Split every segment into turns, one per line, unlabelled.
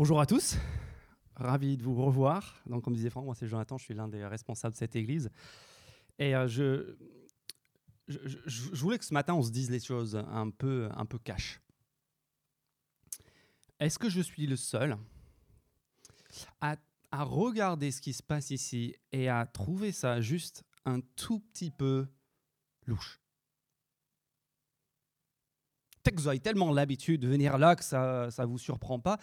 Bonjour à tous, ravi de vous revoir. Donc, comme disait Franck, moi c'est Jonathan, je suis l'un des responsables de cette église. Et euh, je, je, voulais que ce matin on se dise les choses un peu, un peu cash. Est-ce que je suis le seul à, à regarder ce qui se passe ici et à trouver ça juste un tout petit peu louche? Peut-être que vous avez tellement l'habitude de venir là que ça ne vous surprend pas.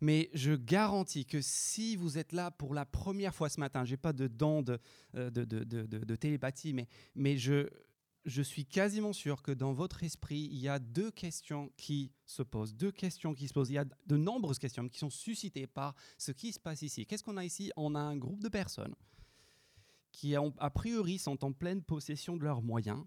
Mais je garantis que si vous êtes là pour la première fois ce matin, je n'ai pas de dents de, euh, de, de, de télépathie, mais, mais je, je suis quasiment sûr que dans votre esprit, il y a deux questions qui se posent, deux questions qui se posent. Il y a de nombreuses questions qui sont suscitées par ce qui se passe ici. Qu'est-ce qu'on a ici? On a un groupe de personnes qui, a priori, sont en pleine possession de leurs moyens,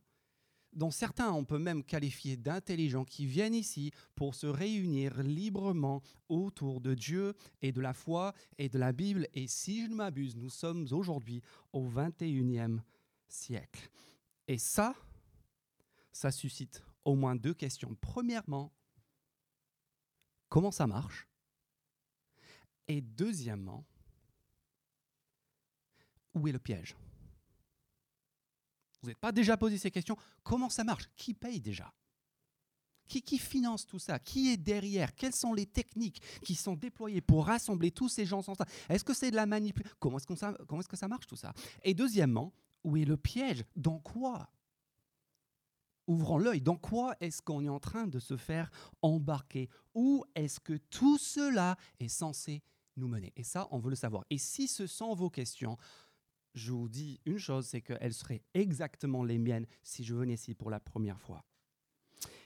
dont certains on peut même qualifier d'intelligents, qui viennent ici pour se réunir librement autour de Dieu et de la foi et de la Bible. Et si je ne m'abuse, nous sommes aujourd'hui au 21e siècle. Et ça, ça suscite au moins deux questions. Premièrement, comment ça marche? Et deuxièmement, où est le piège? Vous n'êtes pas déjà posé ces questions. Comment ça marche? Qui paye déjà? Qui, finance tout ça? Qui est derrière? Quelles sont les techniques qui sont déployées pour rassembler tous ces gens ensemble Est-ce que c'est de la manipulation? Comment est-ce que ça marche tout ça? Et deuxièmement, où est le piège? Dans quoi? Ouvrons l'œil. Dans quoi est-ce qu'on est en train de se faire embarquer? Où est-ce que tout cela est censé nous mener? Et ça, on veut le savoir. Et si ce sont vos questions, je vous dis une chose, c'est qu'elles seraient exactement les miennes si je venais ici pour la première fois.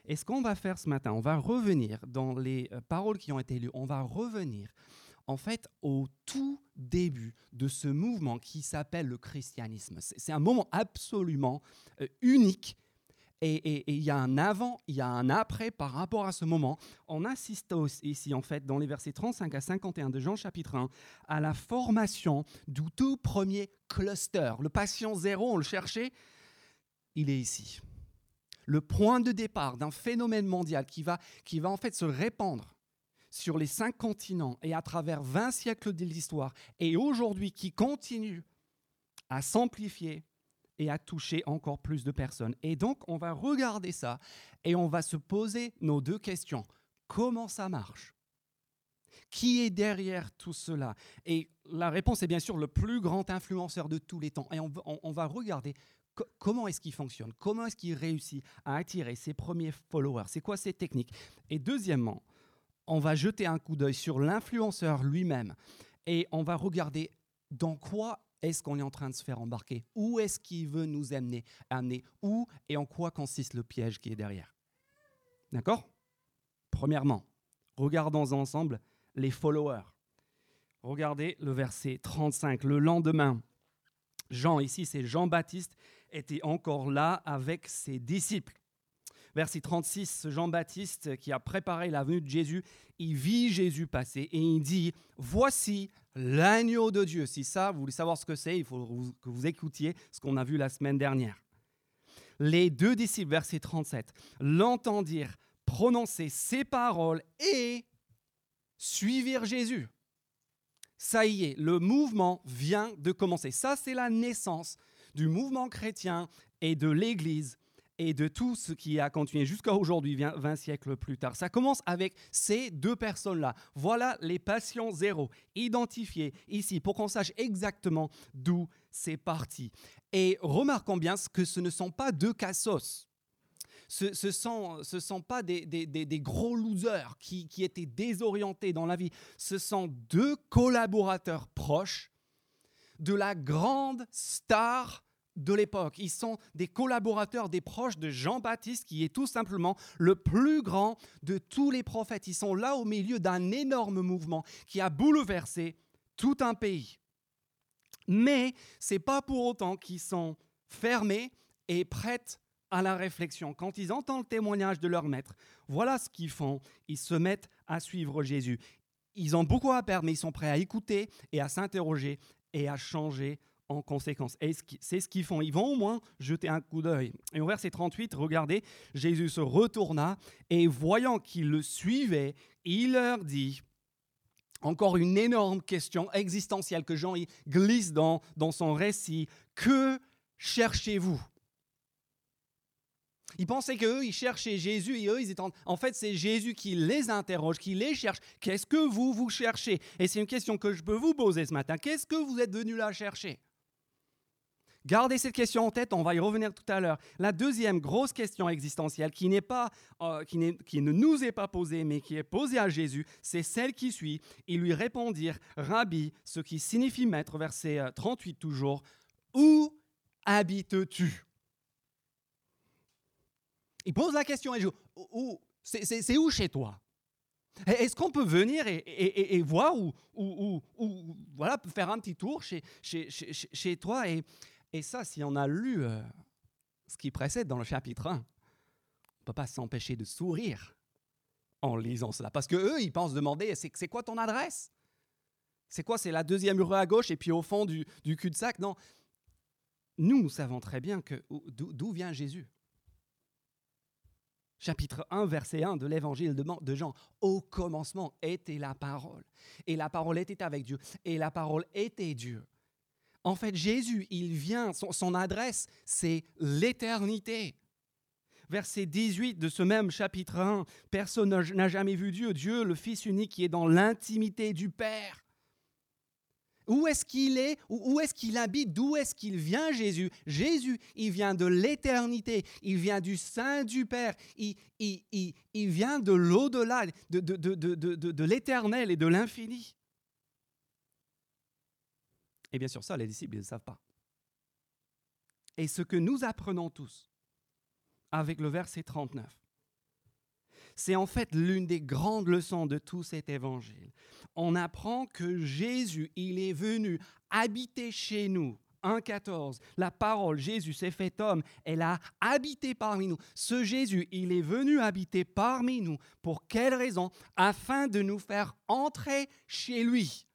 Et ce qu'on va faire ce matin, on va revenir dans les euh, paroles qui ont été lues, on va revenir en fait au tout début de ce mouvement qui s'appelle le christianisme. C'est un moment absolument euh, unique et il y a un avant, il y a un après par rapport à ce moment. On assiste ici, en fait, dans les versets 35 à 51 de Jean chapitre 1, à la formation du tout premier cluster. Le patient zéro, on le cherchait, il est ici. Le point de départ d'un phénomène mondial qui va, qui va en fait se répandre sur les cinq continents et à travers 20 siècles de l'histoire, et aujourd'hui qui continue à s'amplifier et à toucher encore plus de personnes. Et donc, on va regarder ça et on va se poser nos deux questions. Comment ça marche? Qui est derrière tout cela? Et la réponse est bien sûr le plus grand influenceur de tous les temps. Et on, va regarder comment est-ce qu'il fonctionne, comment est-ce qu'il réussit à attirer ses premiers followers, c'est quoi ses techniques? Et deuxièmement, on va jeter un coup d'œil sur l'influenceur lui-même et on va regarder dans quoi est-ce qu'on est en train de se faire embarquer? Où est-ce qu'il veut nous amener, amener? Où et en quoi consiste le piège qui est derrière? D'accord? Premièrement, regardons ensemble les followers. Regardez le verset 35. Le lendemain, Jean, ici c'est Jean-Baptiste, était encore là avec ses disciples. Verset 36, Jean-Baptiste qui a préparé la venue de Jésus, il vit Jésus passer et il dit, voici l'agneau de Dieu. Si ça, vous voulez savoir ce que c'est, il faut que vous écoutiez ce qu'on a vu la semaine dernière. Les deux disciples, verset 37, l'entendirent prononcer ces paroles et suivirent Jésus. Ça y est, le mouvement vient de commencer. Ça, c'est la naissance du mouvement chrétien et de l'Église et de tout ce qui a continué jusqu'à aujourd'hui, 20 siècles plus tard. Ça commence avec ces deux personnes-là. Voilà les patients zéro, identifiés ici, pour qu'on sache exactement d'où c'est parti. Et remarquons bien que ce ne sont pas deux cassos. Ce ne sont, ce sont pas des, gros losers qui étaient désorientés dans la vie. Ce sont deux collaborateurs proches de la grande star de l'époque. Ils sont des collaborateurs, des proches de Jean-Baptiste, qui est tout simplement le plus grand de tous les prophètes. Ils sont là au milieu d'un énorme mouvement qui a bouleversé tout un pays. Mais ce n'est pas pour autant qu'ils sont fermés et prêts à la réflexion. Quand ils entendent le témoignage de leur maître, voilà ce qu'ils font. Ils se mettent à suivre Jésus. Ils ont beaucoup à perdre, mais ils sont prêts à écouter et à s'interroger et à changer en conséquence. Et c'est ce qu'ils font. Ils vont au moins jeter un coup d'œil. Et au verset 38, regardez, Jésus se retourna et voyant qu'ils le suivaient, il leur dit, encore une énorme question existentielle que Jean glisse dans, dans son récit. Que cherchez-vous? Ils pensaient qu'eux, ils cherchaient Jésus et eux, ils étaient en... fait, c'est Jésus qui les interroge, qui les cherche. Qu'est-ce que vous, vous cherchez? Et c'est une question que je peux vous poser ce matin. Qu'est-ce que vous êtes venus là chercher? Gardez cette question en tête, on va y revenir tout à l'heure. La deuxième grosse question existentielle qui, n'est pas, euh, qui, ne nous est pas posée, mais qui est posée à Jésus, c'est celle qui suit. Ils lui répondirent, Rabbi, ce qui signifie maître, verset 38 euh, toujours, Où habites-tu? Il pose la question et où, c'est où chez toi? Est-ce qu'on peut venir et, voir ou, ou, voilà, faire un petit tour chez, chez, chez, chez toi et, et ça, si on a lu euh, ce qui précède dans le chapitre 1, on ne peut pas s'empêcher de sourire en lisant cela. Parce qu'eux, ils pensent demander, c'est quoi ton adresse? C'est quoi C'est la deuxième rue à gauche et puis au fond du, cul-de-sac? Non. Nous, nous savons très bien d'où vient Jésus. Chapitre 1, verset 1 de l'évangile de Jean. Au commencement était la parole. Et la parole était avec Dieu. Et la parole était Dieu. En fait, Jésus, il vient, son, adresse, c'est l'éternité. Verset 18 de ce même chapitre 1, personne n'a jamais vu Dieu, Dieu, le Fils unique qui est dans l'intimité du Père. Où est-ce qu'il est? Où est-ce qu'il habite? D'où est-ce qu'il vient, Jésus? Jésus, il vient de l'éternité, il vient du sein du Père, il, il, vient de l'au-delà, de, de, de, de l'éternel et de l'infini. Et bien sûr, ça, les disciples ne le savent pas. Et ce que nous apprenons tous avec le verset 39, c'est en fait l'une des grandes leçons de tout cet évangile. On apprend que Jésus, il est venu habiter chez nous. 1.14, la parole, Jésus s'est fait homme, elle a habité parmi nous. Ce Jésus, il est venu habiter parmi nous. Pour quelle raison? Afin de nous faire entrer chez lui.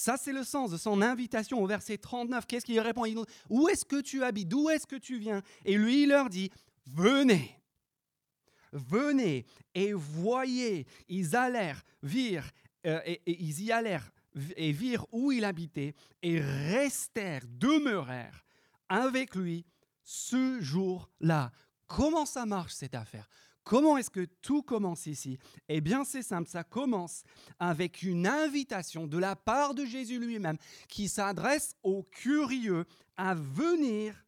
Ça, c'est le sens de son invitation au verset 39. Qu'est-ce qu'il répond? Il Où est-ce que tu habites? D'où est-ce que tu viens? Et lui, il leur dit, venez. Venez et voyez. Ils allèrent, virent, euh, et, ils y allèrent et virent où il habitait et restèrent, demeurèrent avec lui ce jour-là. Comment ça marche cette affaire? Comment est-ce que tout commence ici? Eh bien, c'est simple, ça commence avec une invitation de la part de Jésus lui-même qui s'adresse aux curieux à venir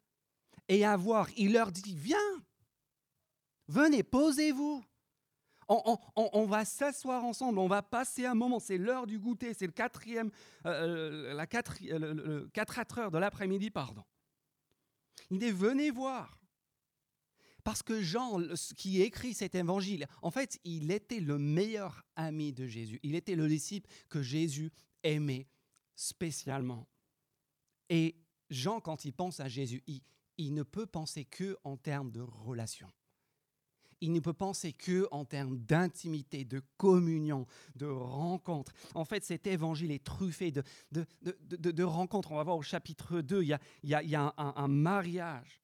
et à voir. Il leur dit, viens, venez, posez-vous. On, va s'asseoir ensemble, on va passer un moment, c'est l'heure du goûter, c'est le quatrième, euh, euh, la le, le 4 heures de l'après-midi, pardon. Il dit, venez voir. Parce que Jean, qui écrit cet évangile, en fait, il était le meilleur ami de Jésus. Il était le disciple que Jésus aimait spécialement. Et Jean, quand il pense à Jésus, il, ne peut penser que en termes de relation. Il ne peut penser que en termes d'intimité, de communion, de rencontre. En fait, cet évangile est truffé de, de, rencontres. On va voir au chapitre 2, il y a, un mariage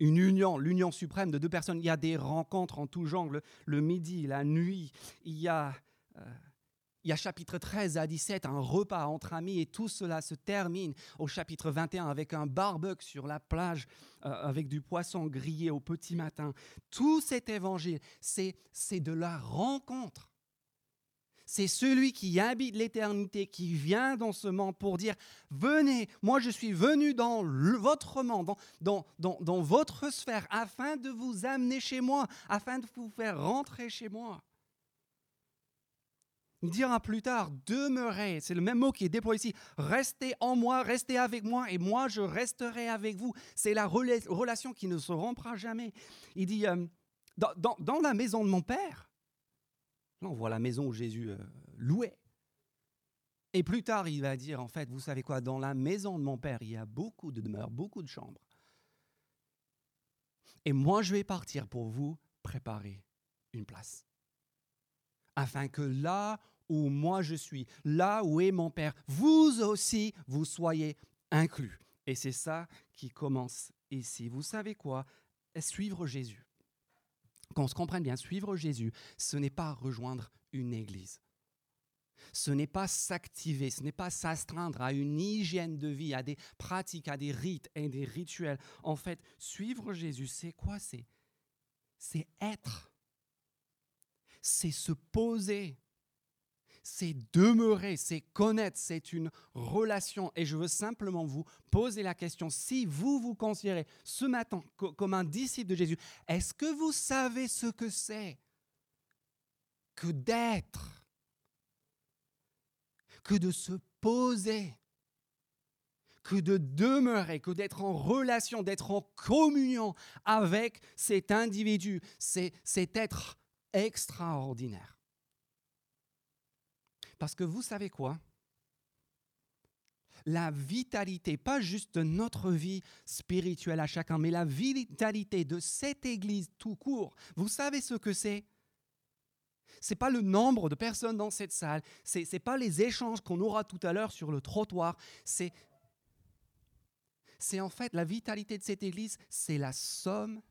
une union, l'union suprême de deux personnes. Il y a des rencontres en tout genre, le, midi, la nuit. Il y, a, euh, il y a chapitre 13 à 17, un repas entre amis, et tout cela se termine au chapitre 21 avec un barbecue sur la plage, euh, avec du poisson grillé au petit matin. Tout cet évangile, c'est de la rencontre c'est celui qui habite l'éternité, qui vient dans ce monde pour dire, venez, moi je suis venu dans votre monde, dans, dans, votre sphère, afin de vous amener chez moi, afin de vous faire rentrer chez moi. Il dira plus tard, demeurez, c'est le même mot qui est déployé ici, restez en moi, restez avec moi, et moi je resterai avec vous. C'est la relation qui ne se rompra jamais. Il dit, euh, dans la maison de mon Père, on voit la maison où Jésus euh, louait. Et plus tard, il va dire, en fait, vous savez quoi, dans la maison de mon Père, il y a beaucoup de demeures, beaucoup de chambres. Et moi, je vais partir pour vous préparer une place. Afin que là où moi je suis, là où est mon Père, vous aussi, vous soyez inclus. Et c'est ça qui commence ici. Vous savez quoi Suivre Jésus qu'on se comprenne bien, suivre Jésus, ce n'est pas rejoindre une église. Ce n'est pas s'activer, ce n'est pas s'astreindre à une hygiène de vie, à des pratiques, à des rites et des rituels. En fait, suivre Jésus, c'est quoi? C'est c'est être. C'est se poser. C'est demeurer, c'est connaître, c'est une relation. Et je veux simplement vous poser la question, si vous vous considérez ce matin comme un disciple de Jésus, est-ce que vous savez ce que c'est que d'être que de se poser, que de demeurer, que d'être en relation, d'être en communion avec cet individu, c'est cet être extraordinaire. Parce que vous savez quoi? La vitalité, pas juste de notre vie spirituelle à chacun, mais la vitalité de cette Église tout court. Vous savez ce que c'est? C'est pas le nombre de personnes dans cette salle, c'est n'est pas les échanges qu'on aura tout à l'heure sur le trottoir, c'est c'est en fait la vitalité de cette église, c'est la somme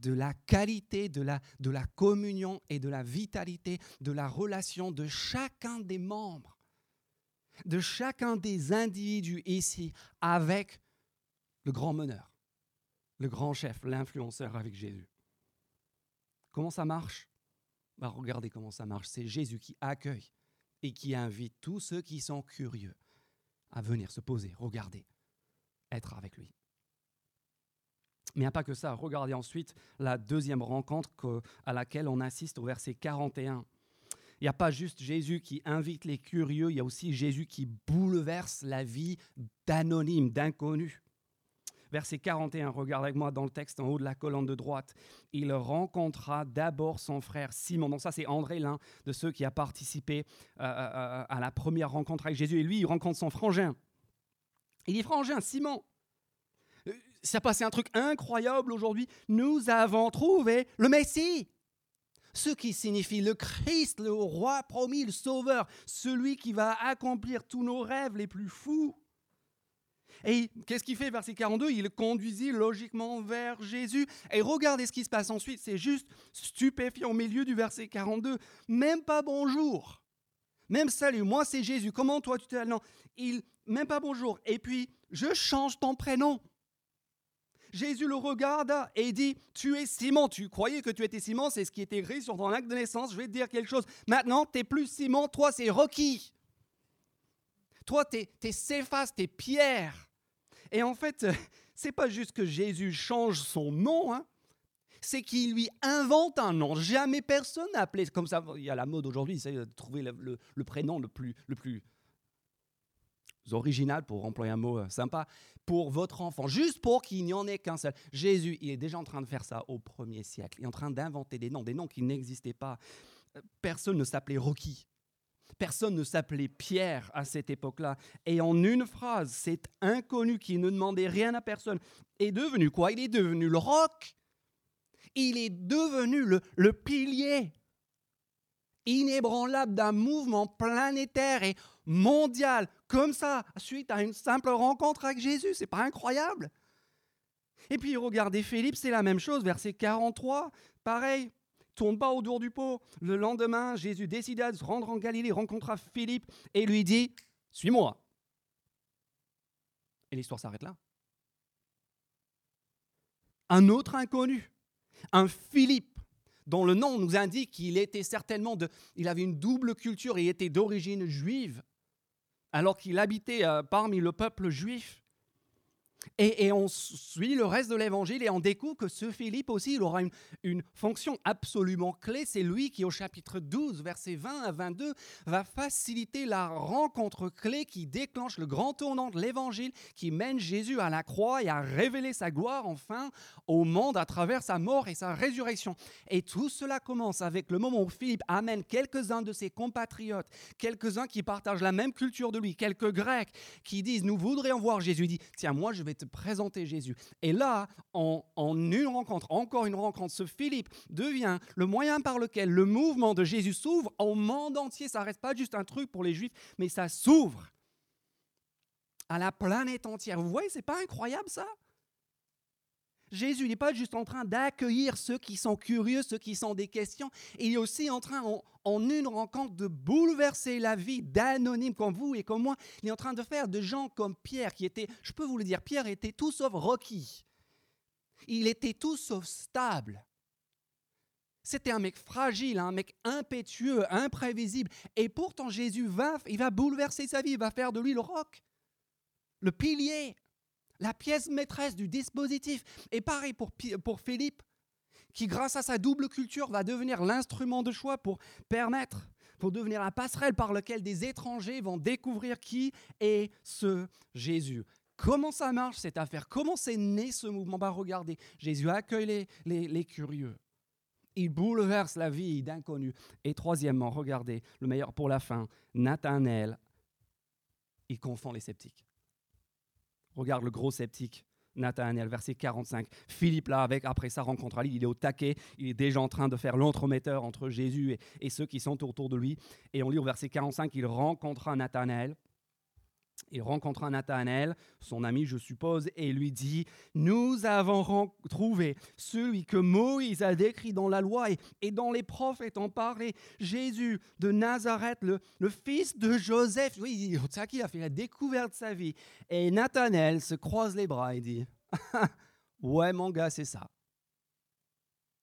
de la qualité de la, de la communion et de la vitalité de la relation de chacun des membres, de chacun des individus ici avec le grand meneur, le grand chef, l'influenceur avec Jésus. Comment ça marche? Bah, regardez comment ça marche. C'est Jésus qui accueille et qui invite tous ceux qui sont curieux à venir se poser, regarder, être avec lui. Mais il n'y a pas que ça. Regardez ensuite la deuxième rencontre à laquelle on assiste au verset 41. Il n'y a pas juste Jésus qui invite les curieux, il y a aussi Jésus qui bouleverse la vie d'anonymes, d'inconnus. Verset 41, regarde avec moi dans le texte en haut de la colonne de droite. Il rencontra d'abord son frère Simon. Donc ça, c'est André, l'un de ceux qui a participé euh, euh, euh, à la première rencontre avec Jésus. Et lui, il rencontre son frangin. Il dit, frangin, Simon, ça passé un truc incroyable aujourd'hui. Nous avons trouvé le Messie. Ce qui signifie le Christ, le roi promis, le sauveur, celui qui va accomplir tous nos rêves les plus fous. Et qu'est-ce qu'il fait, verset 42 Il conduisit logiquement vers Jésus. Et regardez ce qui se passe ensuite, c'est juste stupéfiant au milieu du verset 42. Même pas bonjour. Même salut, moi c'est Jésus. Comment toi tu t'appelles? Non, il, même pas bonjour. Et puis, je change ton prénom. Jésus le regarda et dit, tu es Simon, tu croyais que tu étais Simon, c'est ce qui était écrit sur ton acte de naissance, je vais te dire quelque chose. Maintenant, tu n'es plus Simon, toi c'est Rocky. Toi, tu es, es Céphas, tu es Pierre. Et en fait, c'est pas juste que Jésus change son nom, hein. c'est qu'il lui invente un nom. Jamais personne n'a appelé comme ça. Il y a la mode aujourd'hui, c'est de trouver le, prénom le plus, le plus original, pour employer un mot euh, sympa, pour votre enfant, juste pour qu'il n'y en ait qu'un seul. Jésus, il est déjà en train de faire ça au premier siècle. Il est en train d'inventer des noms, des noms qui n'existaient pas. Euh, personne ne s'appelait Rocky. Personne ne s'appelait Pierre à cette époque-là. Et en une phrase, cet inconnu qui ne demandait rien à personne est devenu quoi? Il est devenu le roc. Il est devenu le, le pilier inébranlable d'un mouvement planétaire et mondial, comme ça, suite à une simple rencontre avec Jésus. C'est pas incroyable? Et puis regardez Philippe, c'est la même chose, verset 43, pareil tourne pas autour du pot. Le lendemain, Jésus décida de se rendre en Galilée, rencontra Philippe et lui dit Suis-moi. Et l'histoire s'arrête là. Un autre inconnu, un Philippe, dont le nom nous indique qu'il était certainement de, il avait une double culture, il était d'origine juive, alors qu'il habitait euh, parmi le peuple juif. Et, on suit le reste de l'évangile et on découvre que ce Philippe aussi, il aura une, fonction absolument clé. C'est lui qui, au chapitre 12, versets 20 à 22, va faciliter la rencontre clé qui déclenche le grand tournant de l'évangile, qui mène Jésus à la croix et à révéler sa gloire enfin au monde à travers sa mort et sa résurrection. Et tout cela commence avec le moment où Philippe amène quelques-uns de ses compatriotes, quelques-uns qui partagent la même culture de lui, quelques Grecs qui disent Nous voudrions voir Jésus. Il dit Tiens, moi je vais te présenter Jésus. Et là, en, une rencontre, encore une rencontre, ce Philippe devient le moyen par lequel le mouvement de Jésus s'ouvre au monde entier. Ça reste pas juste un truc pour les Juifs, mais ça s'ouvre à la planète entière. Vous voyez, c'est pas incroyable ça? Jésus n'est pas juste en train d'accueillir ceux qui sont curieux, ceux qui sont des questions, il est aussi en train, en, une rencontre, de bouleverser la vie d'anonymes comme vous et comme moi. Il est en train de faire de gens comme Pierre, qui était, je peux vous le dire, Pierre était tout sauf requis. Il était tout sauf stable. C'était un mec fragile, un mec impétueux, imprévisible. Et pourtant, Jésus va, il va bouleverser sa vie, il va faire de lui le roc, le pilier, la pièce maîtresse du dispositif. Et pareil pour, Philippe, qui grâce à sa double culture va devenir l'instrument de choix pour permettre, pour devenir la passerelle par laquelle des étrangers vont découvrir qui est ce Jésus. Comment ça marche cette affaire? Comment c'est né ce mouvement? Bah, Regardez, Jésus accueille les, les curieux. Il bouleverse la vie d'inconnus. Et troisièmement, regardez, le meilleur pour la fin, Nathanaël, il confond les sceptiques. Regarde le gros sceptique, Nathanaël, verset 45. Philippe, là, avec, après sa rencontre à il est au taquet, il est déjà en train de faire l'entremetteur entre Jésus et, ceux qui sont autour de lui. Et on lit au verset 45 qu'il rencontra Nathanaël il rencontra Nathanaël, son ami, je suppose, et lui dit Nous avons trouvé celui que Moïse a décrit dans la loi et, dans les prophètes en parlé, Jésus de Nazareth, le, fils de Joseph. Oui, qui a fait la découverte de sa vie. Et Nathanaël se croise les bras et dit Ouais, mon gars, c'est ça.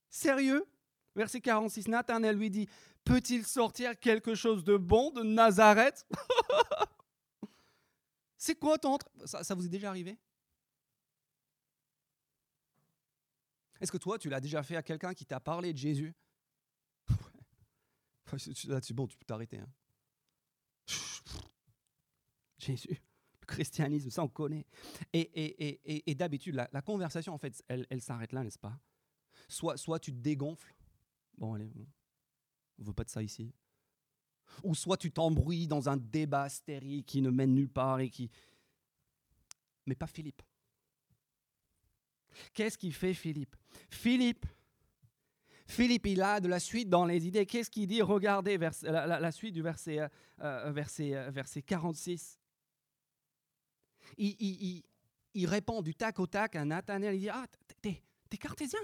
Sérieux? Verset 46, Nathanaël lui dit Peut-il sortir quelque chose de bon de Nazareth C'est quoi ton... Ça, ça vous est déjà arrivé? Est-ce que toi, tu l'as déjà fait à quelqu'un qui t'a parlé de Jésus? C'est bon, tu peux t'arrêter. Hein. Jésus, le christianisme, ça on connaît. Et, et, et, d'habitude, la, conversation, en fait, elle, elle s'arrête là, n'est-ce pas? Soit, soit tu te dégonfles. Bon, allez, on ne veut pas de ça ici ou soit tu t'embrouilles dans un débat stérile qui ne mène nulle part et qui... Mais pas Philippe. Qu'est-ce qu'il fait Philippe? Philippe, Philippe, il a de la suite dans les idées. Qu'est-ce qu'il dit? Regardez la, suite du verset, euh, euh, verset, euh, verset 46. Il, il, répond du tac au tac à Nathanaël. Il dit Ah, t'es, cartésien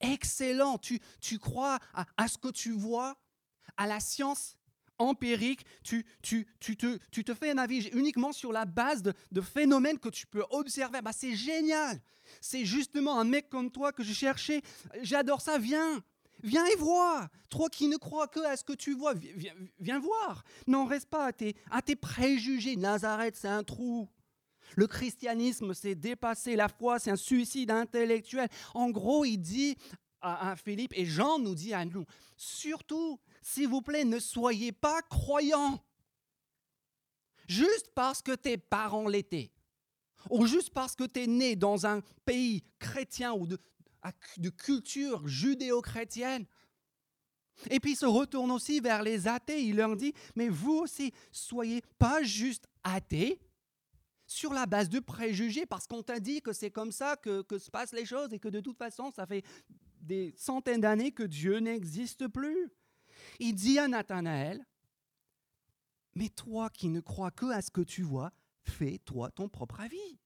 Excellent, tu, tu crois à ce que tu vois? À la science empirique, tu, tu, tu, te, tu te fais un avis uniquement sur la base de, phénomènes que tu peux observer. Bah, c'est génial. C'est justement un mec comme toi que je cherchais. J'adore ça. Viens. Viens et vois. Toi qui ne crois que à ce que tu vois, viens, viens voir. N'en reste pas à tes, à tes préjugés. Nazareth, c'est un trou. Le christianisme, c'est dépasser la foi, c'est un suicide intellectuel. En gros, il dit à, à Philippe, et Jean nous dit à nous, surtout, s'il vous plaît, ne soyez pas croyants. Juste parce que tes parents l'étaient, ou juste parce que tu es né dans un pays chrétien ou de, culture judéo-chrétienne. Et puis il se retourne aussi vers les athées. Il leur dit, mais vous aussi, soyez pas juste athées sur la base de préjugés, parce qu'on t'a dit que c'est comme ça que se passent les choses et que de toute façon, ça fait des centaines d'années que Dieu n'existe plus. Il dit à Nathanaël, mais toi qui ne crois que à ce que tu vois, fais-toi ton propre avis.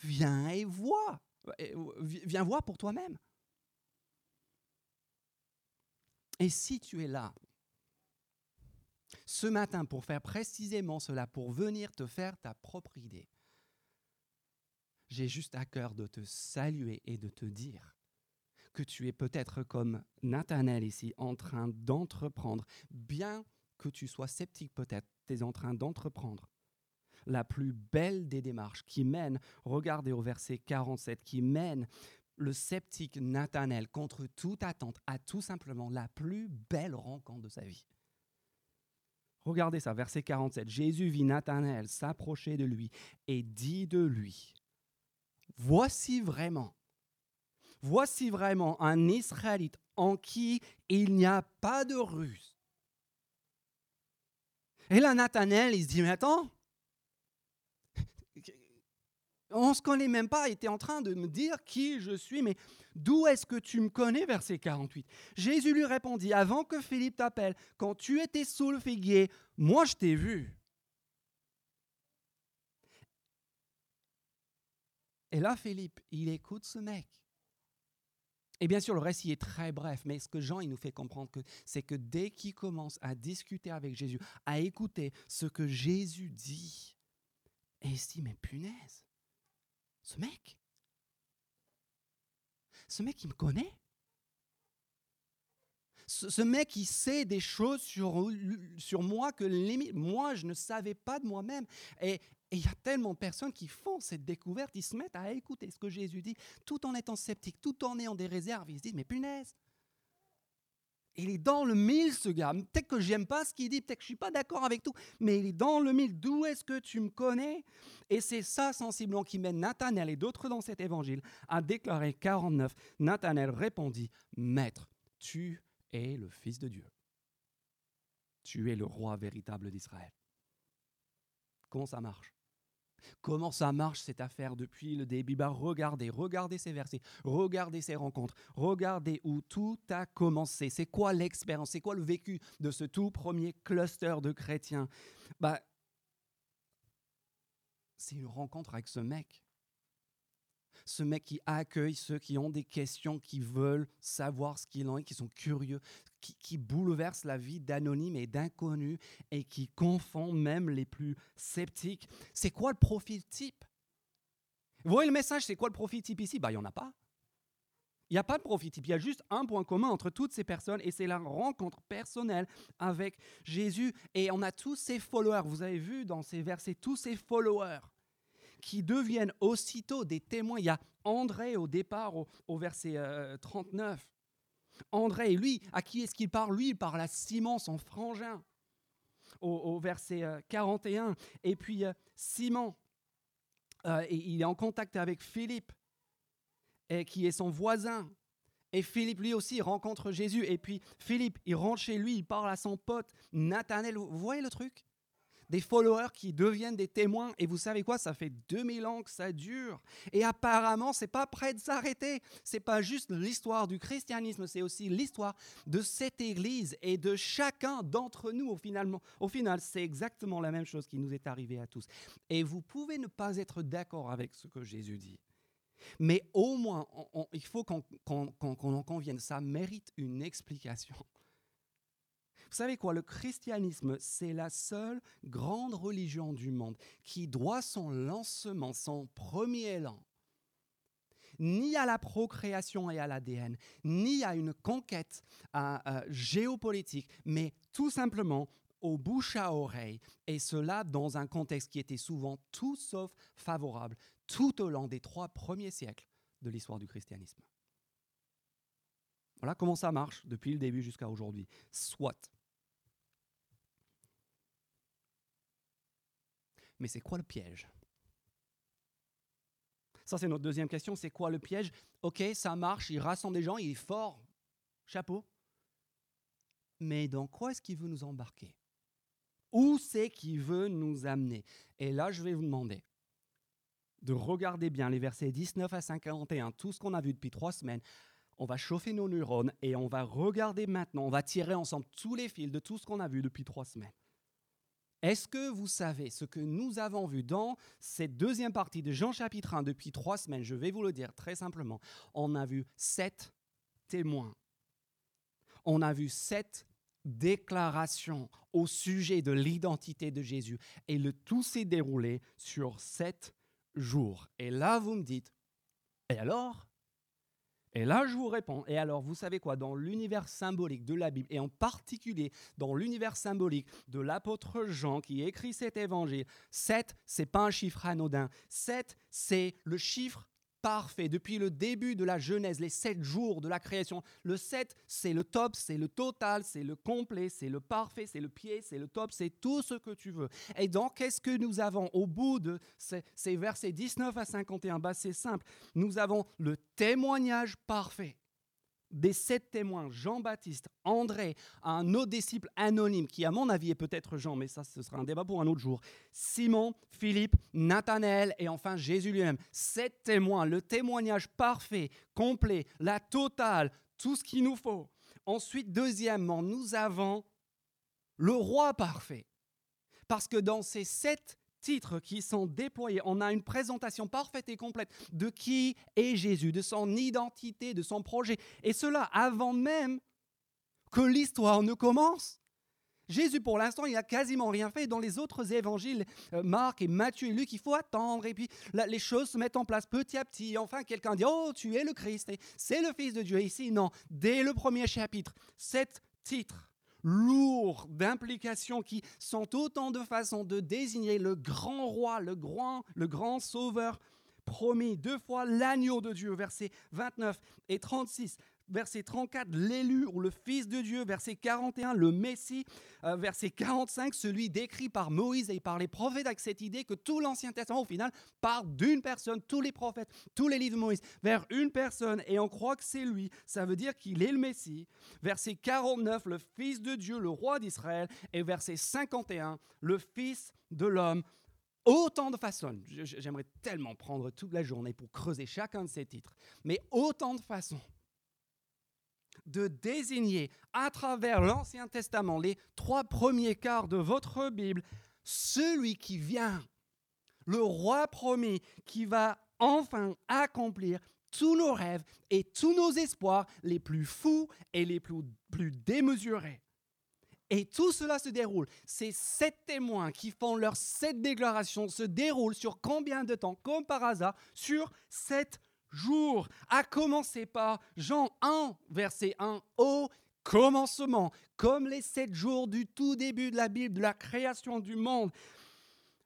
Viens et vois. Viens voir pour toi-même. Et si tu es là ce matin pour faire précisément cela, pour venir te faire ta propre idée, j'ai juste à cœur de te saluer et de te dire que tu es peut-être comme Nathanaël ici, en train d'entreprendre, bien que tu sois sceptique peut-être, tu es en train d'entreprendre la plus belle des démarches qui mène, regardez au verset 47, qui mène le sceptique Nathanaël contre toute attente à tout simplement la plus belle rencontre de sa vie. Regardez ça, verset 47. Jésus vit Nathanaël s'approcher de lui et dit de lui, Voici vraiment Voici vraiment un Israélite en qui il n'y a pas de ruse. Et là, Nathanaël, il se dit, mais attends, on ne se connaît même pas, il était en train de me dire qui je suis, mais d'où est-ce que tu me connais Verset 48. Jésus lui répondit, avant que Philippe t'appelle, quand tu étais sous le figuier, moi je t'ai vu. Et là, Philippe, il écoute ce mec. Et bien sûr, le récit est très bref, mais ce que Jean il nous fait comprendre, c'est que dès qu'il commence à discuter avec Jésus, à écouter ce que Jésus dit, et il se dit, mais punaise, ce mec, ce mec, il me connaît. Ce, mec, il sait des choses sur, sur moi que moi, je ne savais pas de moi-même. Et il y a tellement de personnes qui font cette découverte, ils se mettent à écouter ce que Jésus dit, tout en étant sceptiques, tout en ayant des réserves. Ils se disent, mais punaise, il est dans le mille, ce gars. Peut-être que j'aime pas ce qu'il dit, peut-être que je suis pas d'accord avec tout, mais il est dans le mille. D'où est-ce que tu me connais? Et c'est ça, sensiblement, qui mène Nathanaël et d'autres dans cet évangile à déclarer 49. Nathanaël répondit, Maître, tu est le Fils de Dieu. Tu es le roi véritable d'Israël. Comment ça marche? Comment ça marche cette affaire depuis le début? Bah, Regardez, regardez ces versets, regardez ces rencontres, regardez où tout a commencé. C'est quoi l'expérience? C'est quoi le vécu de ce tout premier cluster de chrétiens? Bah, C'est une rencontre avec ce mec ce mec qui accueille ceux qui ont des questions, qui veulent savoir ce qu'il en est, qui sont curieux, qui, bouleverse la vie d'anonymes et d'inconnus et qui confond même les plus sceptiques. C'est quoi le profil type? Vous voyez le message, c'est quoi le profil type ici? Bah, Il n'y en a pas. Il n'y a pas de profil type, il y a juste un point commun entre toutes ces personnes et c'est la rencontre personnelle avec Jésus. Et on a tous ces followers, vous avez vu dans ces versets, tous ces followers qui deviennent aussitôt des témoins. Il y a André au départ, au, verset 39. Euh, André, lui, à qui est-ce qu'il parle? Lui, il parle à Simon, son frangin, au, verset 41. Euh, et puis euh, Simon, il est en contact avec Philippe, et, qui est son voisin. Et Philippe, lui aussi, rencontre Jésus. Et puis Philippe, il rentre chez lui, il parle à son pote Nathanaël. Vous voyez le truc? Des followers qui deviennent des témoins. Et vous savez quoi? Ça fait 2000 ans que ça dure. Et apparemment, c'est pas prêt de s'arrêter. C'est pas juste l'histoire du christianisme, c'est aussi l'histoire de cette Église et de chacun d'entre nous. Au, finalement, au final, c'est exactement la même chose qui nous est arrivée à tous. Et vous pouvez ne pas être d'accord avec ce que Jésus dit. Mais au moins, il faut qu'on en convienne, ça mérite une explication. Vous savez quoi, le christianisme, c'est la seule grande religion du monde qui doit son lancement, son premier élan, ni à la procréation et à l'ADN, ni à une conquête géopolitique, mais tout simplement au bouche à oreille, et cela dans un contexte qui était souvent tout sauf favorable tout au long des trois premiers siècles de l'histoire du christianisme. Voilà comment ça marche depuis le début jusqu'à aujourd'hui. Soit. Mais c'est quoi le piège? Ça, c'est notre deuxième question. C'est quoi le piège? Ok, ça marche, il rassemble des gens, il est fort. Chapeau. Mais dans quoi est-ce qu'il veut nous embarquer? Où c'est qu'il veut nous amener? Et là, je vais vous demander de regarder bien les versets 19 à 51, tout ce qu'on a vu depuis trois semaines. On va chauffer nos neurones et on va regarder maintenant, on va tirer ensemble tous les fils de tout ce qu'on a vu depuis trois semaines. Est-ce que vous savez ce que nous avons vu dans cette deuxième partie de Jean chapitre 1 depuis trois semaines? Je vais vous le dire très simplement. On a vu sept témoins. On a vu sept déclarations au sujet de l'identité de Jésus. Et le tout s'est déroulé sur sept jours. Et là, vous me dites, et alors? Et là, je vous réponds. Et alors, vous savez quoi? Dans l'univers symbolique de la Bible, et en particulier dans l'univers symbolique de l'apôtre Jean qui écrit cet évangile, 7, c'est pas un chiffre anodin. 7, c'est le chiffre parfait. Depuis le début de la Genèse, les sept jours de la création, le 7, c'est le top, c'est le total, c'est le complet, c'est le parfait, c'est le pied, c'est le top, c'est tout ce que tu veux. Et donc, qu'est-ce que nous avons au bout de ces, versets 19 à 51 bah, C'est simple. Nous avons le témoignage parfait des sept témoins, Jean-Baptiste, André, un autre disciple anonyme, qui à mon avis est peut-être Jean, mais ça ce sera un débat pour un autre jour, Simon, Philippe, Nathanaël et enfin Jésus lui-même. Sept témoins, le témoignage parfait, complet, la totale, tout ce qu'il nous faut. Ensuite, deuxièmement, nous avons le roi parfait. Parce que dans ces sept titres qui sont déployés. On a une présentation parfaite et complète de qui est Jésus, de son identité, de son projet. Et cela avant même que l'histoire ne commence. Jésus, pour l'instant, il n'a quasiment rien fait. Dans les autres évangiles, euh, Marc et Matthieu et Luc, il faut attendre. Et puis les choses se mettent en place petit à petit. Enfin, quelqu'un dit Oh, tu es le Christ, c'est le Fils de Dieu. ici, non. Dès le premier chapitre, sept titres lourds d'implications qui sont autant de façons de désigner le grand roi, le grand, le grand sauveur promis. Deux fois l'agneau de Dieu, versets 29 et 36 verset 34, l'élu ou le Fils de Dieu, verset 41, le Messie, euh, verset 45, celui décrit par Moïse et par les prophètes avec cette idée que tout l'Ancien Testament, au final, parle d'une personne, tous les prophètes, tous les livres de Moïse, vers une personne, et on croit que c'est lui, ça veut dire qu'il est le Messie. Verset 49, le Fils de Dieu, le roi d'Israël, et verset 51, le Fils de l'homme. Autant de façons, j'aimerais tellement prendre toute la journée pour creuser chacun de ces titres, mais autant de façons de désigner à travers l'Ancien Testament, les trois premiers quarts de votre Bible, celui qui vient, le roi promis, qui va enfin accomplir tous nos rêves et tous nos espoirs les plus fous et les plus, démesurés. Et tout cela se déroule. Ces sept témoins qui font leurs sept déclarations se déroulent sur combien de temps? Comme par hasard, sur sept jour, à commencer par Jean 1, verset 1, au commencement, comme les sept jours du tout début de la Bible, de la création du monde,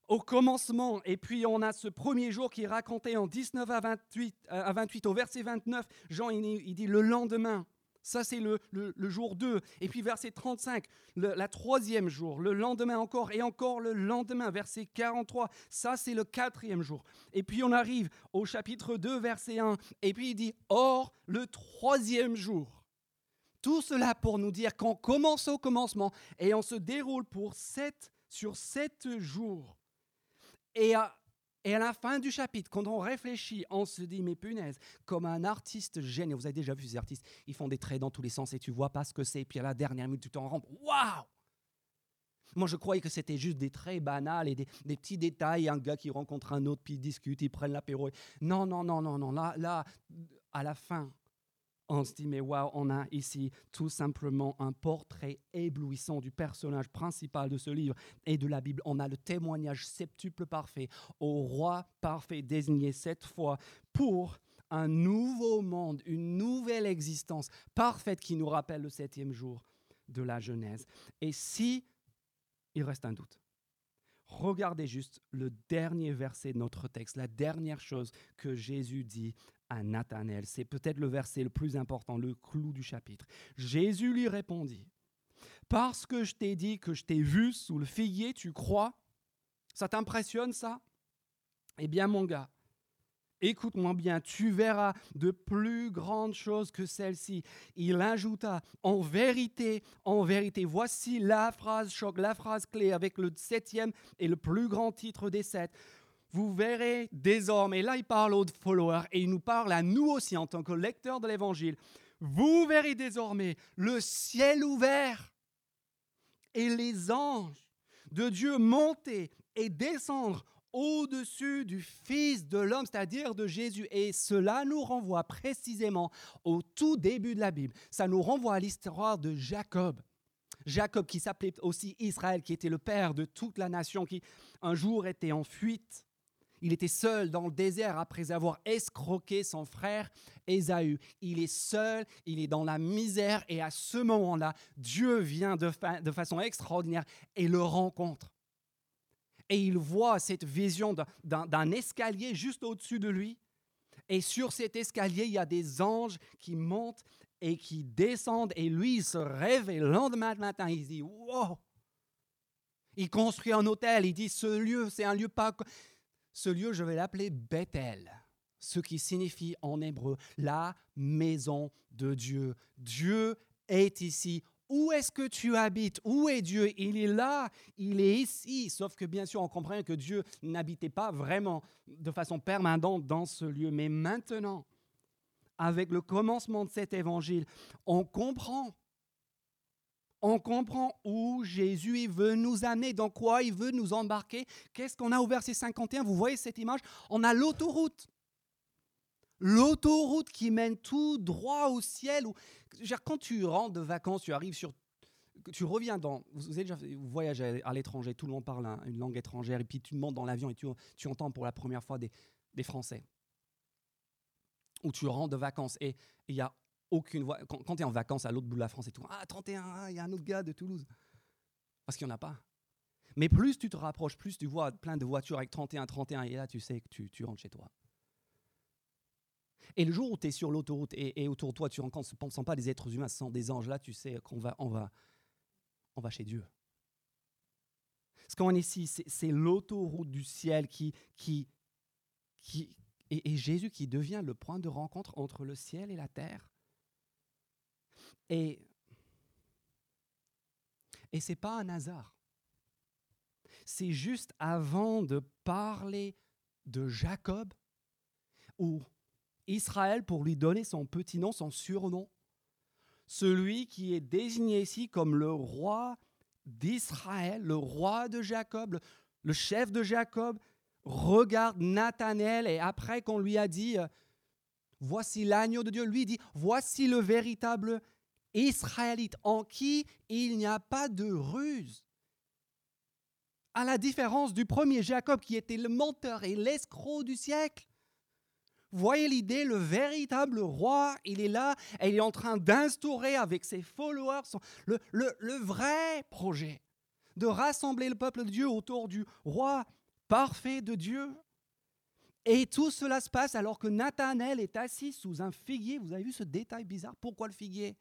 au commencement. Et puis on a ce premier jour qui est raconté en 19 à 28, à 28 au verset 29, Jean il dit le lendemain. Ça, c'est le, jour 2. Et puis verset 35, le, la troisième jour, le lendemain encore, et encore le lendemain, verset 43. Ça, c'est le quatrième jour. Et puis on arrive au chapitre 2, verset 1. Et puis il dit, or, le troisième jour. Tout cela pour nous dire qu'on commence au commencement et on se déroule pour sept, sur sept jours. Et à, et à la fin du chapitre, quand on réfléchit, on se dit, mais punaise, comme un artiste génial, vous avez déjà vu ces artistes, ils font des traits dans tous les sens et tu vois pas ce que c'est, et puis à la dernière minute, tu t'en rends, waouh moi, je croyais que c'était juste des traits banals et des, petits détails. Un gars qui rencontre un autre, puis ils discutent, ils prennent l'apéro. Non, non, non, non, non. Là, là, à la fin, on se dit, mais waouh, on a ici tout simplement un portrait éblouissant du personnage principal de ce livre et de la Bible. On a le témoignage septuple parfait au roi parfait désigné cette fois pour un nouveau monde, une nouvelle existence parfaite qui nous rappelle le septième jour de la Genèse. Et si il reste un doute, regardez juste le dernier verset de notre texte, la dernière chose que Jésus dit à Nathanaël. C'est peut-être le verset le plus important, le clou du chapitre. Jésus lui répondit, Parce que je t'ai dit que je t'ai vu sous le figuier, tu crois? Ça t'impressionne ça? Eh bien mon gars, écoute-moi bien, tu verras de plus grandes choses que celles-ci. Il ajouta, en vérité, en vérité, voici la phrase choc, la phrase clé avec le septième et le plus grand titre des sept vous verrez désormais, là il parle aux followers et il nous parle à nous aussi en tant que lecteurs de l'Évangile, vous verrez désormais le ciel ouvert et les anges de Dieu monter et descendre au-dessus du Fils de l'homme, c'est-à-dire de Jésus. Et cela nous renvoie précisément au tout début de la Bible. Ça nous renvoie à l'histoire de Jacob. Jacob qui s'appelait aussi Israël, qui était le père de toute la nation, qui un jour était en fuite il était seul dans le désert après avoir escroqué son frère Ésaü. Il est seul, il est dans la misère et à ce moment-là, Dieu vient de, façon extraordinaire et le rencontre. Et il voit cette vision d'un escalier juste au-dessus de lui. Et sur cet escalier, il y a des anges qui montent et qui descendent. Et lui, il se réveille le lendemain matin. Il dit Wow Il construit un hôtel. Il dit Ce lieu, c'est un lieu pas. Ce lieu, je vais l'appeler Bethel, ce qui signifie en hébreu la maison de Dieu. Dieu est ici. Où est-ce que tu habites? Où est Dieu? Il est là, il est ici. Sauf que bien sûr, on comprend que Dieu n'habitait pas vraiment de façon permanente dans ce lieu. Mais maintenant, avec le commencement de cet évangile, on comprend on comprend où Jésus veut nous amener, dans quoi il veut nous embarquer. Qu'est-ce qu'on a au verset 51 Vous voyez cette image? On a l'autoroute. L'autoroute qui mène tout droit au ciel. Quand tu rentres de vacances, tu arrives sur tu reviens dans. Vous, avez déjà, vous à l'étranger, tout le monde parle une langue étrangère, et puis tu montes dans l'avion et tu, entends pour la première fois des, des Français. Ou tu rentres de vacances et il n'y a voix. Quand, tu es en vacances à l'autre bout de la France et tout, ah, 31, ah, il y a un autre gars de Toulouse. Parce qu'il n'y en a pas. Mais plus tu te rapproches, plus tu vois plein de voitures avec 31, 31, et là tu sais que tu, rentres chez toi. Et le jour où tu es sur l'autoroute et, autour de toi, tu rencontres, ce ne sont pas des êtres humains, ce sont des anges, là tu sais qu'on va, on va, on va chez Dieu. Ce qu'on est ici, c'est l'autoroute du ciel qui, qui, qui, et, Jésus qui devient le point de rencontre entre le ciel et la terre. Et, et ce n'est pas un hasard. C'est juste avant de parler de Jacob, ou Israël, pour lui donner son petit nom, son surnom, celui qui est désigné ici comme le roi d'Israël, le roi de Jacob, le chef de Jacob, regarde Nathanaël et après qu'on lui a dit, euh, voici l'agneau de Dieu, lui dit, voici le véritable Israélite en qui il n'y a pas de ruse. À la différence du premier Jacob qui était le menteur et l'escroc du siècle. Voyez l'idée, le véritable roi, il est là et il est en train d'instaurer avec ses followers le, le, vrai projet de rassembler le peuple de Dieu autour du roi parfait de Dieu. Et tout cela se passe alors que Nathanaël est assis sous un figuier. Vous avez vu ce détail bizarre? Pourquoi le figuier?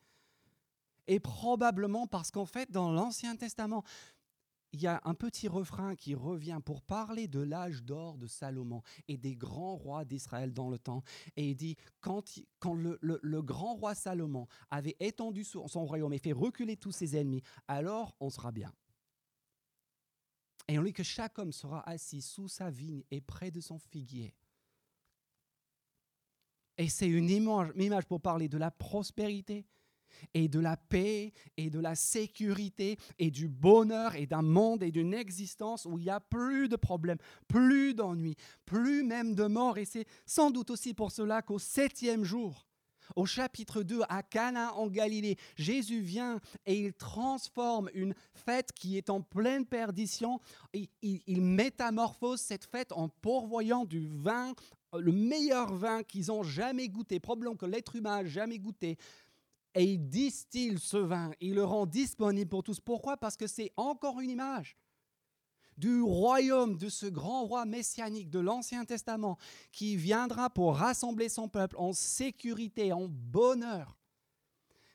Et probablement parce qu'en fait, dans l'Ancien Testament, il y a un petit refrain qui revient pour parler de l'âge d'or de Salomon et des grands rois d'Israël dans le temps. Et il dit, quand, le, grand roi Salomon avait étendu son, son royaume et fait reculer tous ses ennemis, alors on sera bien. Et on dit que chaque homme sera assis sous sa vigne et près de son figuier. Et c'est une image pour parler de la prospérité, et de la paix et de la sécurité et du bonheur et d'un monde et d'une existence où il n'y a plus de problèmes, plus d'ennuis, plus même de mort. Et c'est sans doute aussi pour cela qu'au septième jour, au chapitre 2, à Cana en Galilée, Jésus vient et il transforme une fête qui est en pleine perdition. Il, il métamorphose cette fête en pourvoyant du vin, le meilleur vin qu'ils ont jamais goûté, probablement que l'être humain a jamais goûté, et il distille ce vin, il le rend disponible pour tous. Pourquoi? Parce que c'est encore une image du royaume de ce grand roi messianique de l'Ancien Testament qui viendra pour rassembler son peuple en sécurité, en bonheur,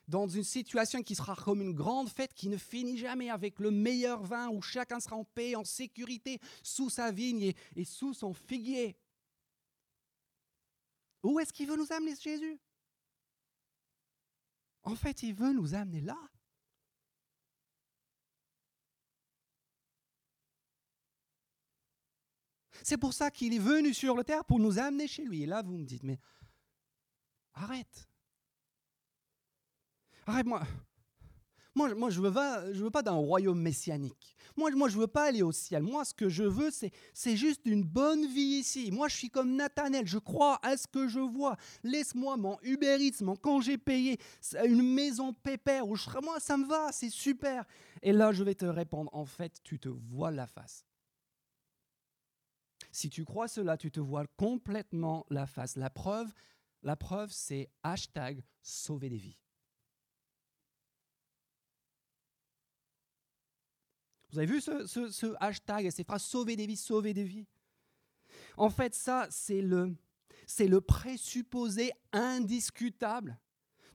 dans une situation qui sera comme une grande fête qui ne finit jamais avec le meilleur vin où chacun sera en paix, en sécurité, sous sa vigne et, et sous son figuier. Où est-ce qu'il veut nous amener Jésus? En fait, il veut nous amener là. C'est pour ça qu'il est venu sur la terre pour nous amener chez lui. Et là, vous me dites, mais arrête. Arrête-moi. Moi, je ne veux pas, d'un royaume messianique. Moi, je ne veux pas aller au ciel. Moi, ce que je veux, c'est, juste une bonne vie ici. Moi, je suis comme Nathanaël. Je crois à ce que je vois. Laisse-moi mon Uber Eats, mon congé payé, une maison pépère. Où je moi, ça me va, c'est super. Et là, je vais te répondre, en fait, tu te vois la face. Si tu crois cela, tu te vois complètement la face. La preuve, la preuve, c'est hashtag sauver des vies. Vous avez vu ce, hashtag et ces phrases sauver des vies, sauver des vies? En fait, ça, c'est le, c'est le présupposé indiscutable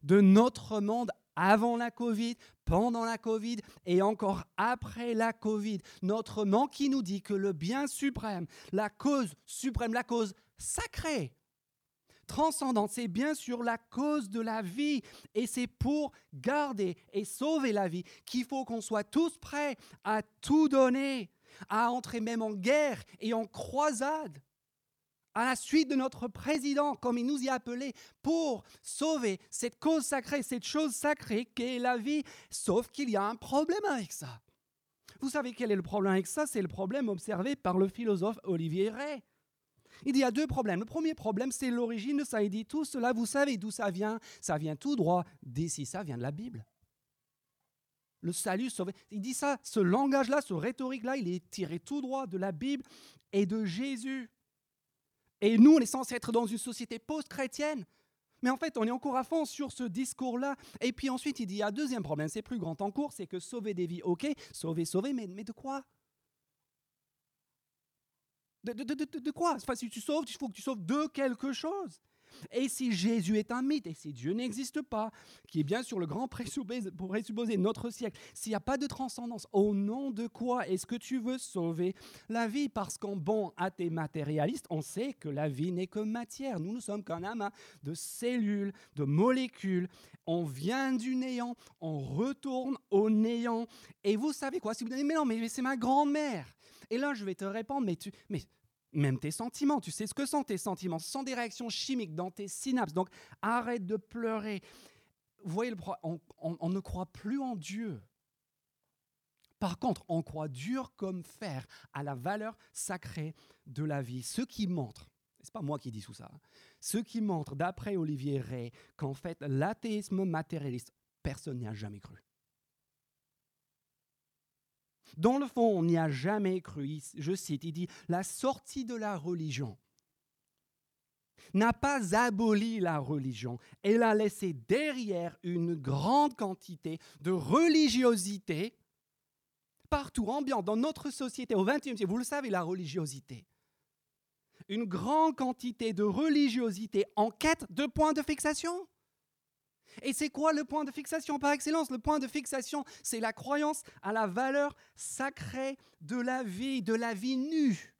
de notre monde avant la Covid, pendant la Covid et encore après la Covid. Notre monde qui nous dit que le bien suprême, la cause suprême, la cause sacrée transcendante. C'est bien sûr la cause de la vie et c'est pour garder et sauver la vie qu'il faut qu'on soit tous prêts à tout donner, à entrer même en guerre et en croisade à la suite de notre président, comme il nous y a appelé, pour sauver cette cause sacrée, cette chose sacrée qu'est la vie. Sauf qu'il y a un problème avec ça. Vous savez quel est le problème avec ça? C'est le problème observé par le philosophe Olivier Ray. Il dit il y a deux problèmes. Le premier problème, c'est l'origine de ça. Il dit tout cela, vous savez d'où ça vient Ça vient tout droit d'ici, ça vient de la Bible. Le salut sauvé. Il dit ça, ce langage-là, ce rhétorique-là, il est tiré tout droit de la Bible et de Jésus. Et nous, on est censé être dans une société post-chrétienne. Mais en fait, on est encore à fond sur ce discours-là. Et puis ensuite, il dit, il y a deuxième problème, c'est plus grand en cours, c'est que sauver des vies, ok, sauver, sauver, mais de quoi de, de, de, de, quoi? Enfin, Si tu sauves, il faut que tu sauves de quelque chose. Et si Jésus est un mythe, et si Dieu n'existe pas, qui est bien sûr le grand présupposé, notre siècle, s'il n'y a pas de transcendance, au nom de quoi est-ce que tu veux sauver la vie? Parce qu'en bon athée matérialiste, on sait que la vie n'est que matière. Nous, nous sommes qu'un amas de cellules, de molécules. On vient du néant, on retourne au néant. Et vous savez quoi? Si vous dites, mais non, mais c'est ma grand-mère. Et là, je vais te répondre, mais, tu, mais même tes sentiments. Tu sais ce que sont tes sentiments. Ce sont des réactions chimiques dans tes synapses. Donc arrête de pleurer. Vous voyez, on, on ne croit plus en Dieu. Par contre, on croit dur comme fer à la valeur sacrée de la vie. Ce qui montre, c'est pas moi qui dis tout ça, hein, ce qui montre, d'après Olivier Ray, qu'en fait, l'athéisme matérialiste, personne n'y a jamais cru. Dans le fond, on n'y a jamais cru. Je cite, il dit, la sortie de la religion n'a pas aboli la religion, elle a laissé derrière une grande quantité de religiosité partout, ambiante, dans notre société, au XXe siècle. Vous le savez, la religiosité. Une grande quantité de religiosité en quête de points de fixation. Et c'est quoi le point de fixation par excellence? Le point de fixation, c'est la croyance à la valeur sacrée de la vie, de la vie nue,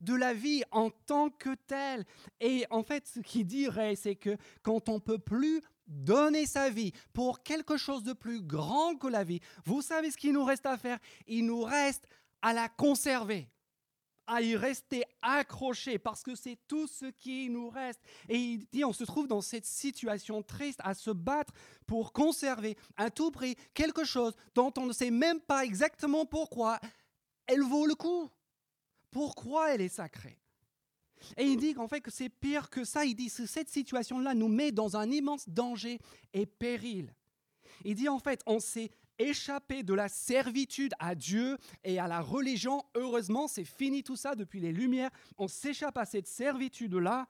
de la vie en tant que telle. Et en fait, ce qu'il dirait, c'est que quand on peut plus donner sa vie pour quelque chose de plus grand que la vie, vous savez ce qu'il nous reste à faire? Il nous reste à la conserver à y rester accroché parce que c'est tout ce qui nous reste. Et il dit, on se trouve dans cette situation triste à se battre pour conserver à tout prix quelque chose dont on ne sait même pas exactement pourquoi elle vaut le coup. Pourquoi elle est sacrée. Et il dit qu'en fait que c'est pire que ça. Il dit cette situation-là nous met dans un immense danger et péril. Il dit en fait, on s'est échapper de la servitude à Dieu et à la religion. Heureusement, c'est fini tout ça depuis les Lumières. On s'échappe à cette servitude-là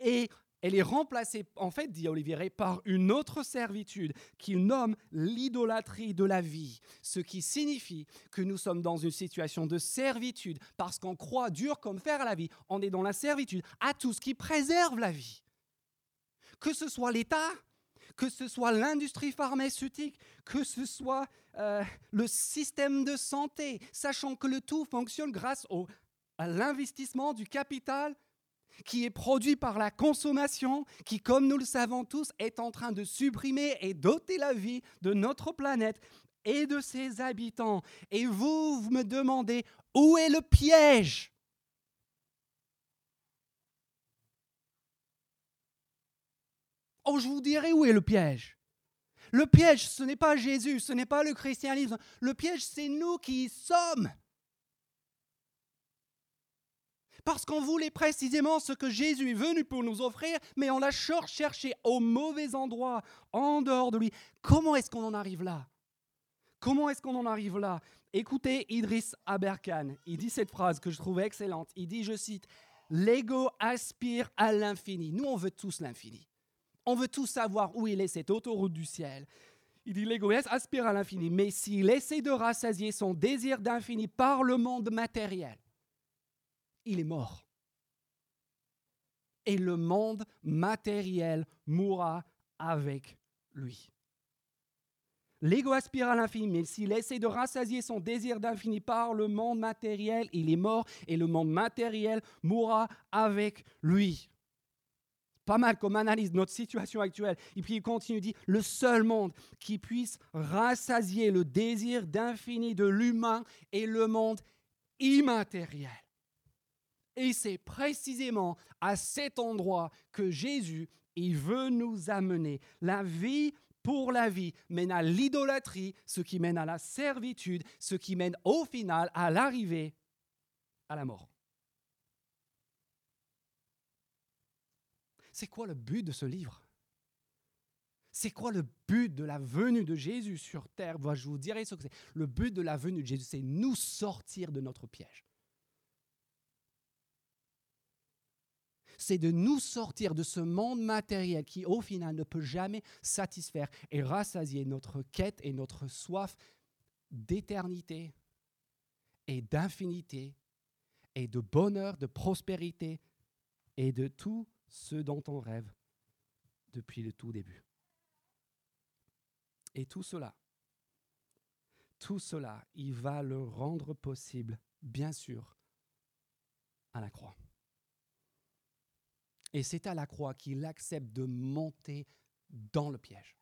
et elle est remplacée, en fait, dit Olivier par une autre servitude qu'il nomme l'idolâtrie de la vie. Ce qui signifie que nous sommes dans une situation de servitude parce qu'on croit dur comme fer à la vie. On est dans la servitude à tout ce qui préserve la vie. Que ce soit l'État, que ce soit l'industrie pharmaceutique, que ce soit euh, le système de santé, sachant que le tout fonctionne grâce à l'investissement du capital qui est produit par la consommation, qui, comme nous le savons tous, est en train de supprimer et doter la vie de notre planète et de ses habitants. Et vous me demandez, où est le piège? Oh, je vous dirai où est le piège. Le piège, ce n'est pas Jésus, ce n'est pas le christianisme. Le piège, c'est nous qui y sommes. Parce qu'on voulait précisément ce que Jésus est venu pour nous offrir, mais on l'a cherché au mauvais endroit, en dehors de lui. Comment est-ce qu'on en arrive là? Comment est-ce qu'on en arrive là? Écoutez Idriss Aberkan, il dit cette phrase que je trouve excellente. Il dit, je cite, L'ego aspire à l'infini. Nous, on veut tous l'infini. On veut tous savoir où il est, cette autoroute du ciel. Il dit l'égoïsme aspire à l'infini, mais s'il essaie de rassasier son désir d'infini par le monde matériel, il est mort. Et le monde matériel mourra avec lui. L'ego aspire à l'infini, mais s'il essaie de rassasier son désir d'infini par le monde matériel, il est mort et le monde matériel mourra avec lui pas mal comme analyse notre situation actuelle. Et puis il continue, dit, le seul monde qui puisse rassasier le désir d'infini de l'humain est le monde immatériel. Et c'est précisément à cet endroit que Jésus il veut nous amener. La vie pour la vie mène à l'idolâtrie, ce qui mène à la servitude, ce qui mène au final à l'arrivée à la mort. C'est quoi le but de ce livre? C'est quoi le but de la venue de Jésus sur terre? Je vous dirai ce que c'est. Le but de la venue de Jésus, c'est nous sortir de notre piège. c'est de nous sortir de ce monde matériel qui, au final, ne peut jamais satisfaire et rassasier notre quête et notre soif d'éternité et d'infinité et de bonheur, de prospérité et de tout ce dont on rêve depuis le tout début. Et tout cela, tout cela, il va le rendre possible, bien sûr, à la croix. Et c'est à la croix qu'il accepte de monter dans le piège.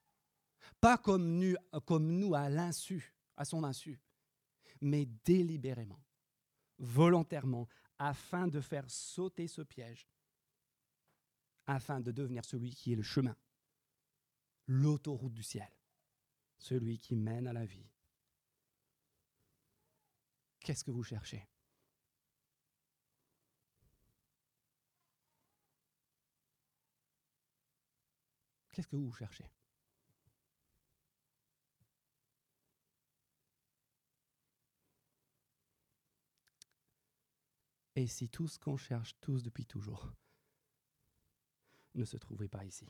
Pas comme nous, comme nous à l'insu, à son insu, mais délibérément, volontairement, afin de faire sauter ce piège, afin de devenir celui qui est le chemin, l'autoroute du ciel, celui qui mène à la vie. Qu'est-ce que vous cherchez? Qu'est-ce que vous cherchez? Et si tout ce qu'on cherche tous depuis toujours ne se trouvait pas ici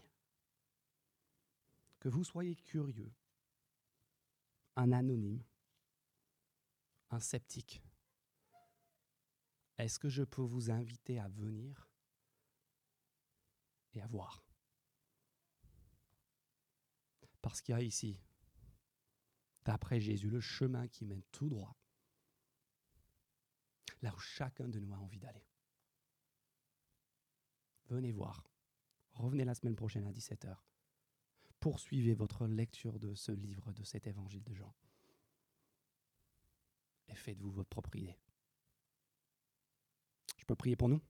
Que vous soyez curieux, un anonyme, un sceptique, est-ce que je peux vous inviter à venir et à voir? Parce qu'il y a ici, d'après Jésus, le chemin qui mène tout droit, là où chacun de nous a envie d'aller. Venez voir. Revenez la semaine prochaine à 17h. Poursuivez votre lecture de ce livre, de cet évangile de Jean. Et faites-vous votre propre idée. Je peux prier pour nous?